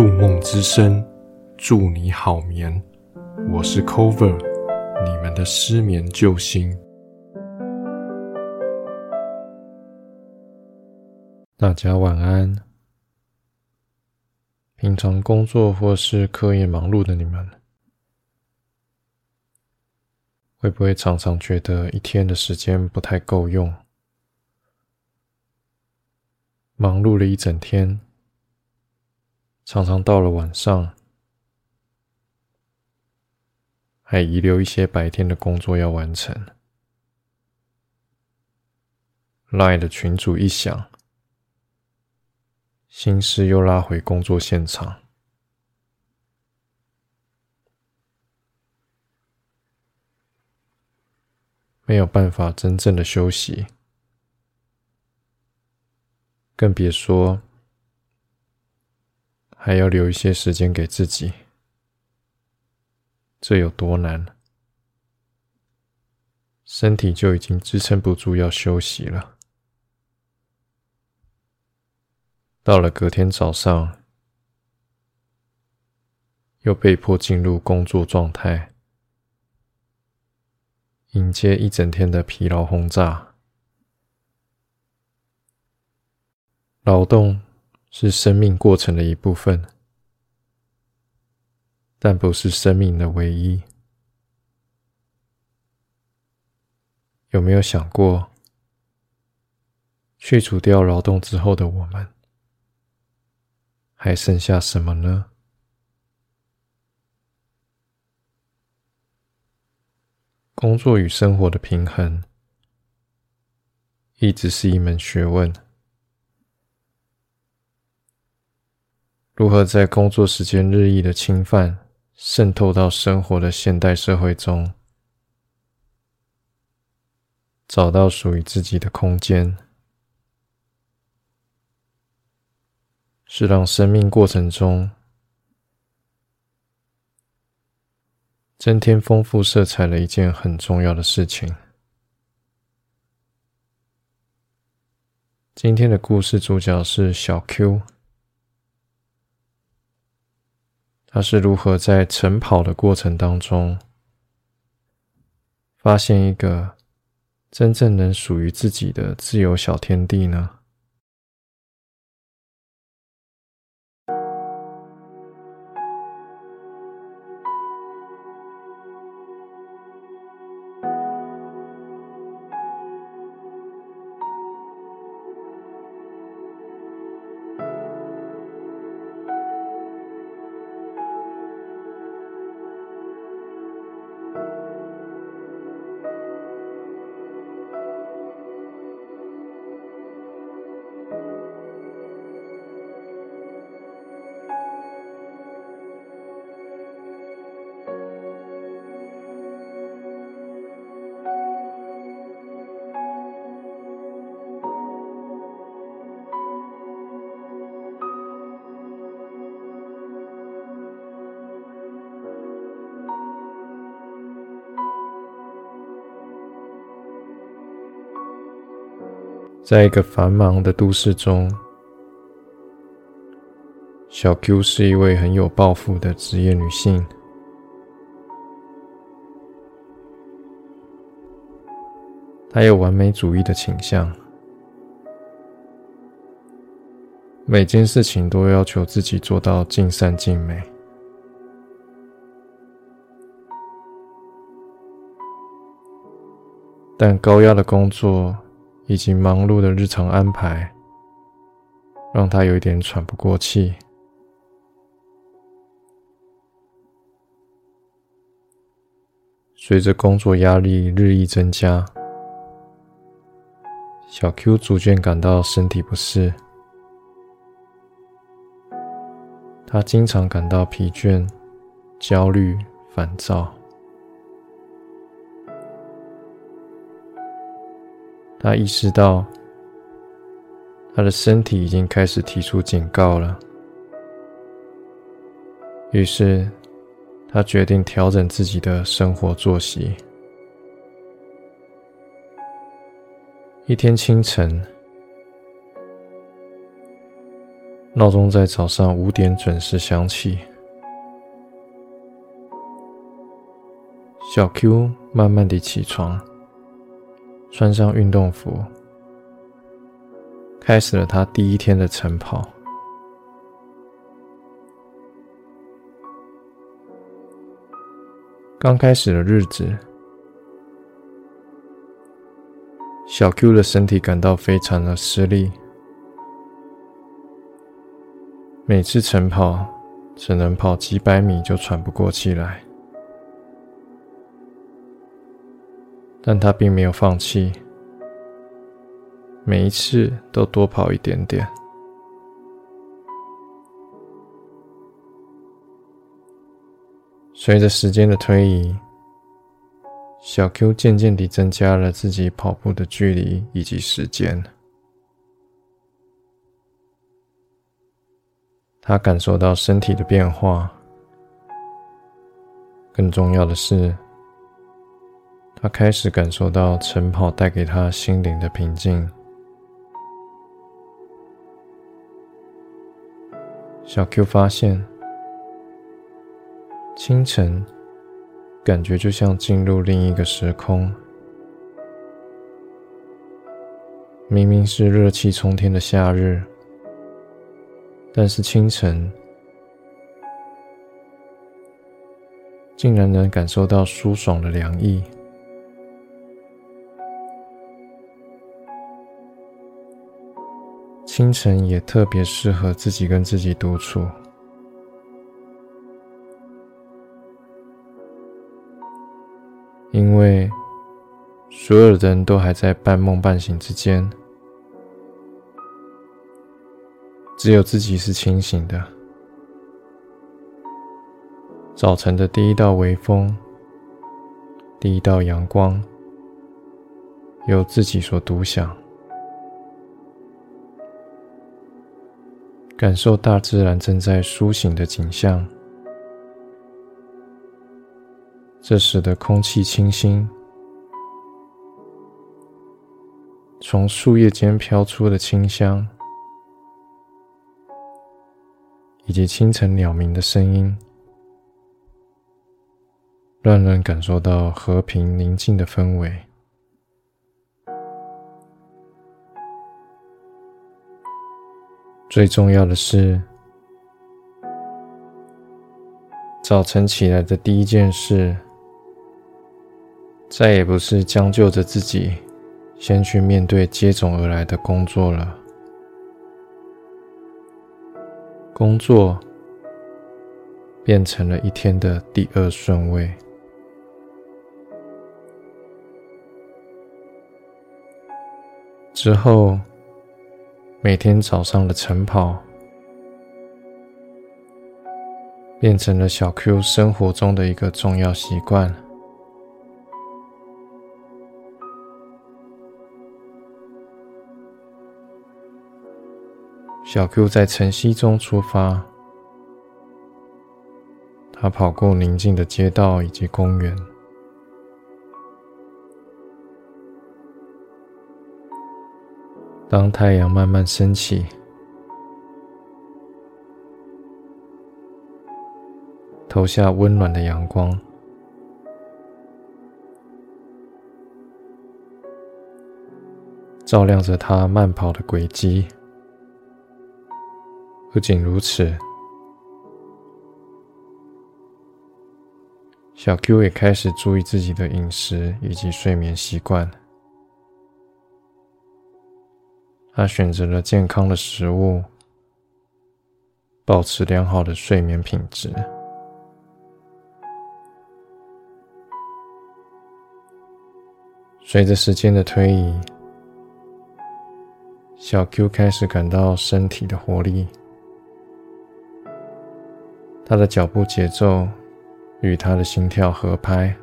入梦之声，祝你好眠。我是 Cover，你们的失眠救星。大家晚安。平常工作或是课业忙碌的你们，会不会常常觉得一天的时间不太够用？忙碌了一整天，常常到了晚上，还遗留一些白天的工作要完成。Line 的群主一响。心事又拉回工作现场，没有办法真正的休息，更别说还要留一些时间给自己，这有多难？身体就已经支撑不住要休息了。到了隔天早上，又被迫进入工作状态，迎接一整天的疲劳轰炸。劳动是生命过程的一部分，但不是生命的唯一。有没有想过，去除掉劳动之后的我们？还剩下什么呢？工作与生活的平衡，一直是一门学问。如何在工作时间日益的侵犯渗透到生活的现代社会中，找到属于自己的空间？是让生命过程中增添丰富色彩的一件很重要的事情。今天的故事主角是小 Q，他是如何在晨跑的过程当中，发现一个真正能属于自己的自由小天地呢？在一个繁忙的都市中，小 Q 是一位很有抱负的职业女性。她有完美主义的倾向，每件事情都要求自己做到尽善尽美。但高压的工作。以及忙碌的日常安排，让他有一点喘不过气。随着工作压力日益增加，小 Q 逐渐感到身体不适，他经常感到疲倦、焦虑、烦躁。他意识到，他的身体已经开始提出警告了。于是，他决定调整自己的生活作息。一天清晨，闹钟在早上五点准时响起。小 Q 慢慢地起床，穿上运动服，开始了他第一天的晨跑。刚开始的日子，小 Q 的身体感到非常的吃力，每次晨跑只能跑几百米就喘不过气来。但他并没有放弃，每一次都多跑一点点。随着时间的推移，小 Q 渐渐地增加了自己跑步的距离以及时间。他感受到身体的变化，更重要的是。他开始感受到晨跑带给他心灵的平静。小 Q 发现，清晨感觉就像进入另一个时空。明明是热气冲天的夏日，但是清晨竟然能感受到舒爽的凉意。清晨也特别适合自己跟自己独处，因为所有人都还在半梦半醒之间，只有自己是清醒的。早晨的第一道微风，第一道阳光，由自己所独享。感受大自然正在苏醒的景象，这时的空气清新，从树叶间飘出的清香，以及清晨鸟鸣的声音，让人感受到和平宁静的氛围。最重要的是，早晨起来的第一件事，再也不是将就着自己先去面对接踵而来的工作了。工作变成了一天的第二顺位。之后。每天早上的晨跑，变成了小 Q 生活中的一个重要习惯。小 Q 在晨曦中出发，他跑过宁静的街道以及公园。当太阳慢慢升起，投下温暖的阳光，照亮着他慢跑的轨迹。不仅如此，小 Q 也开始注意自己的饮食以及睡眠习惯。他选择了健康的食物，保持良好的睡眠品质。随着时间的推移，小 Q 开始感到身体的活力，他的脚步节奏与他的心跳合拍。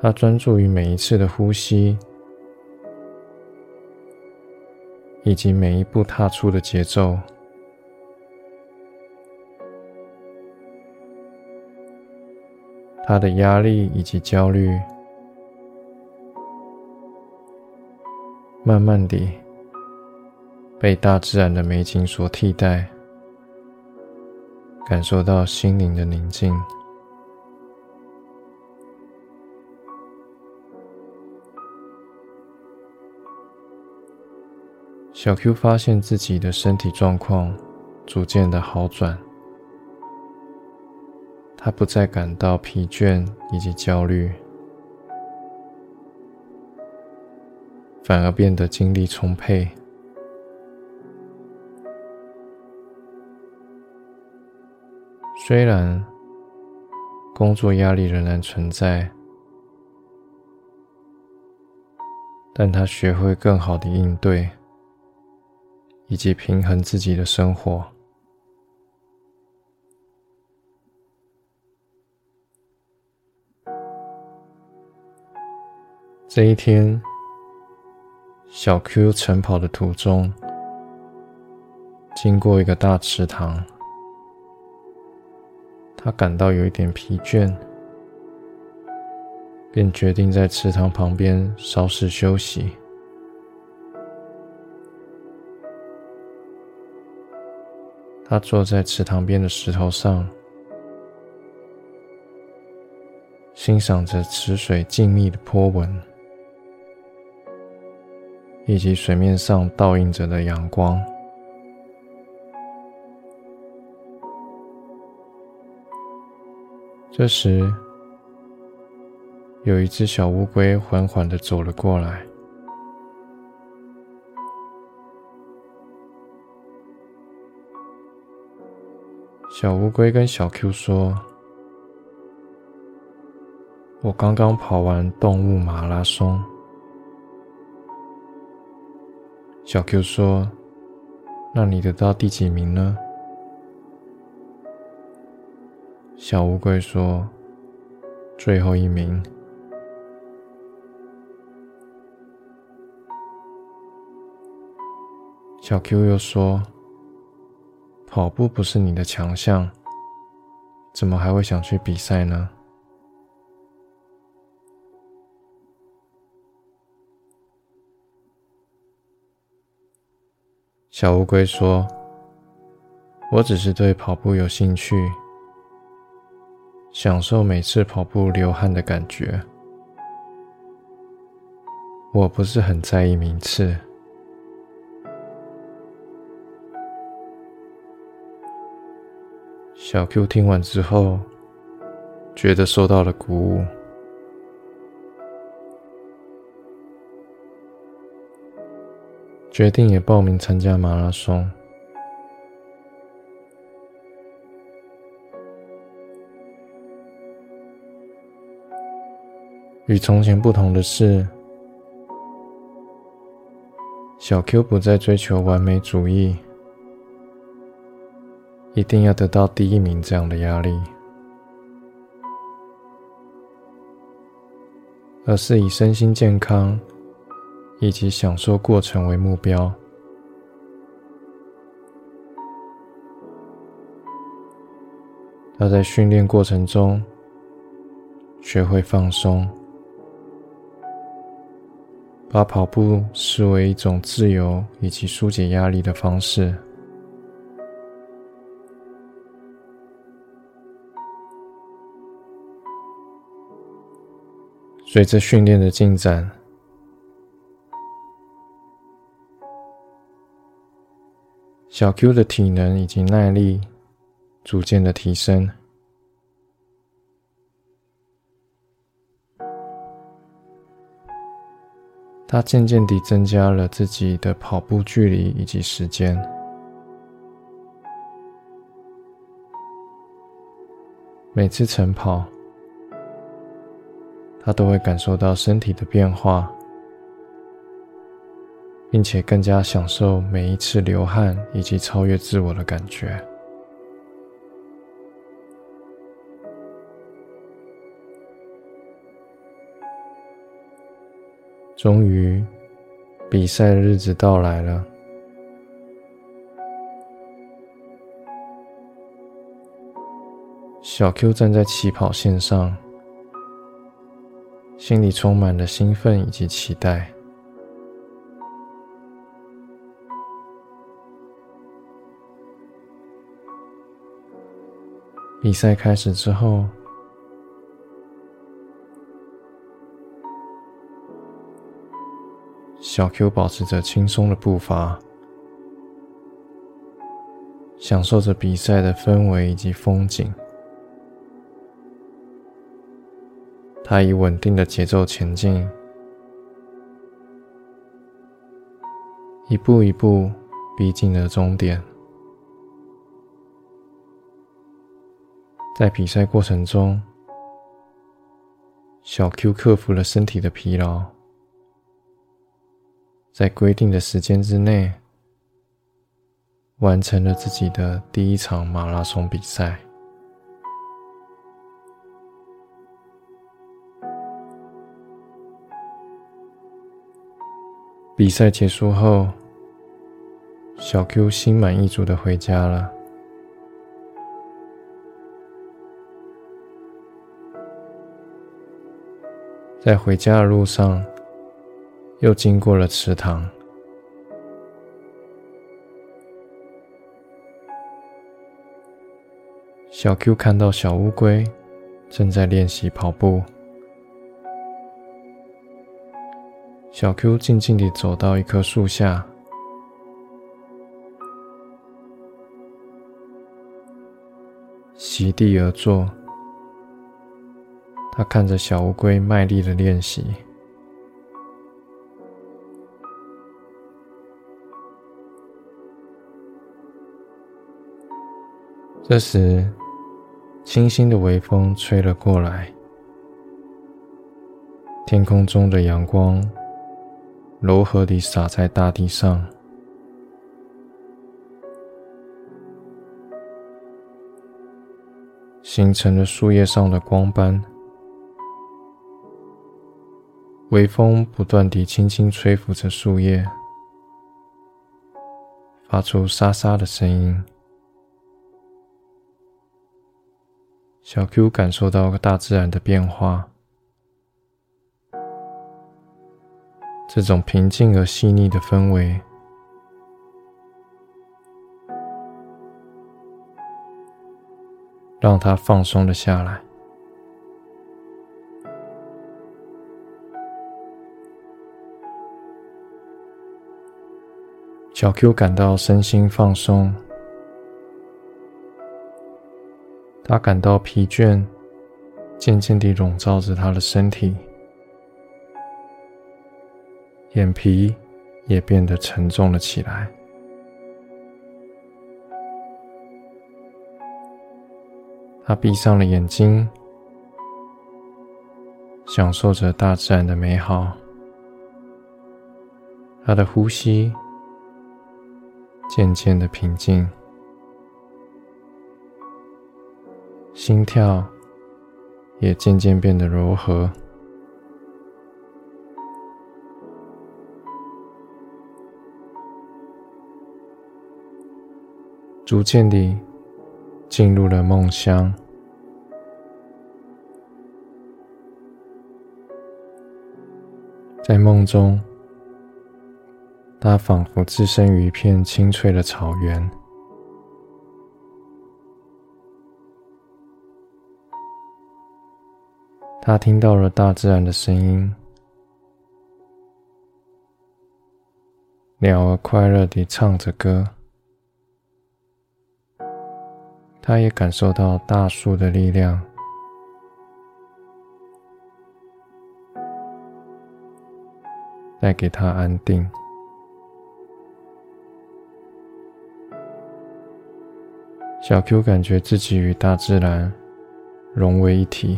他专注于每一次的呼吸，以及每一步踏出的节奏。他的压力以及焦虑慢慢地被大自然的美景所替代，感受到心灵的宁静。小 Q 发现自己的身体状况逐渐的好转，他不再感到疲倦以及焦虑。反而变得精力充沛。虽然工作压力仍然存在，但他学会更好的应对，以及平衡自己的生活。这一天。小 Q 晨跑的途中，经过一个大池塘，他感到有一点疲倦，便决定在池塘旁边稍事休息。他坐在池塘边的石头上，欣赏着池水静谧的波纹。以及水面上倒映着的阳光。这时，有一只小乌龟缓缓的走了过来。小乌龟跟小 Q 说：“我刚刚跑完动物马拉松。”小 Q 说：“那你得到第几名呢？”小乌龟说：“最后一名。”小 Q 又说：“跑步不是你的强项，怎么还会想去比赛呢？”小乌龟说：“我只是对跑步有兴趣，享受每次跑步流汗的感觉。我不是很在意名次。”小 Q 听完之后，觉得受到了鼓舞。决定也报名参加马拉松。与从前不同的是，小 Q 不再追求完美主义，一定要得到第一名这样的压力，而是以身心健康。以及享受过程为目标。他在训练过程中学会放松，把跑步视为一种自由以及疏解压力的方式。随着训练的进展。小 Q 的体能以及耐力逐渐的提升，他渐渐地增加了自己的跑步距离以及时间。每次晨跑，他都会感受到身体的变化。并且更加享受每一次流汗以及超越自我的感觉。终于，比赛的日子到来了。小 Q 站在起跑线上，心里充满了兴奋以及期待。比赛开始之后小 q 保持着轻松的步伐享受着比赛的氛围以及风景。他以稳定的节奏前进，一步一步逼近了终点。在比赛过程中，小 Q 克服了身体的疲劳，在规定的时间之内完成了自己的第一场马拉松比赛。比赛结束后，小 Q 心满意足的回家了。在回家的路上，又经过了池塘。小 Q 看到小乌龟正在练习跑步。小 Q 静静地走到一棵树下，席地而坐。他看着小乌龟卖力的练习。这时，清新的微风吹了过来，天空中的阳光。柔和地洒在大地上，形成了树叶上的光斑。微风不断地轻轻吹拂着树叶，发出沙沙的声音。小 Q 感受到大自然的变化。这种平静而细腻的氛围，让他放松了下来。小 Q 感到身心放松，他感到疲倦渐渐地笼罩着他的身体。眼皮也变得沉重了起来。他闭上了眼睛，享受着大自然的美好。他的呼吸渐渐的平静，心跳也渐渐变得柔和。逐渐地进入了梦乡，在梦中，他仿佛置身于一片青翠的草原，他听到了大自然的声音，鸟儿快乐地唱着歌。他也感受到大树的力量，带给他安定。小 Q 感觉自己与大自然融为一体，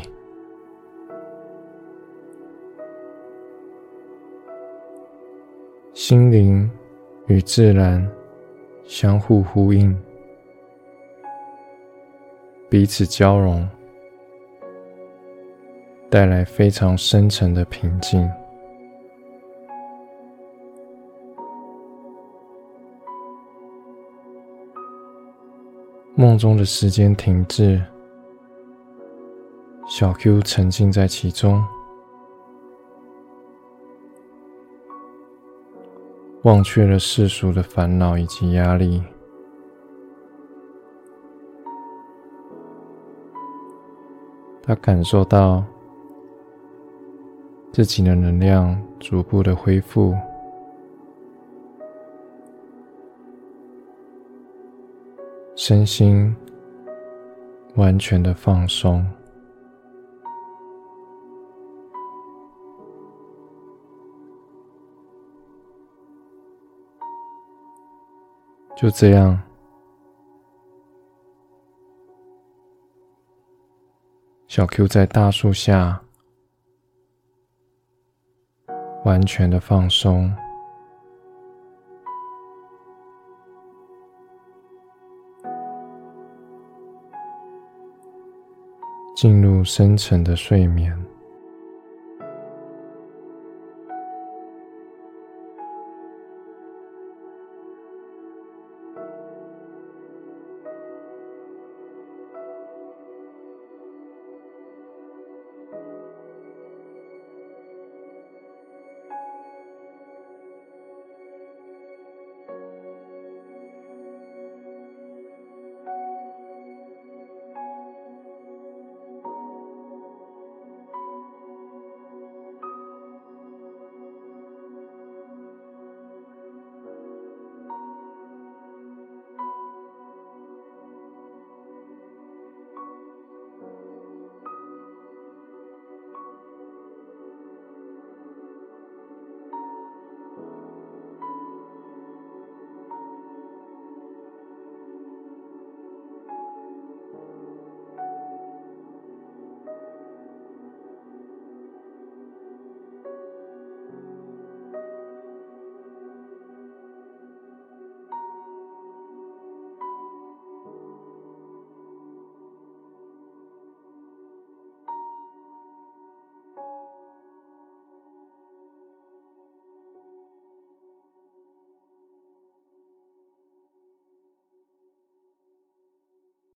心灵与自然相互呼应。彼此交融，带来非常深沉的平静。梦中的时间停滞，小 Q 沉浸在其中，忘却了世俗的烦恼以及压力。他感受到自己的能量逐步的恢复，身心完全的放松。就这样，小 Q 在大树下完全的放松，进入深沉的睡眠。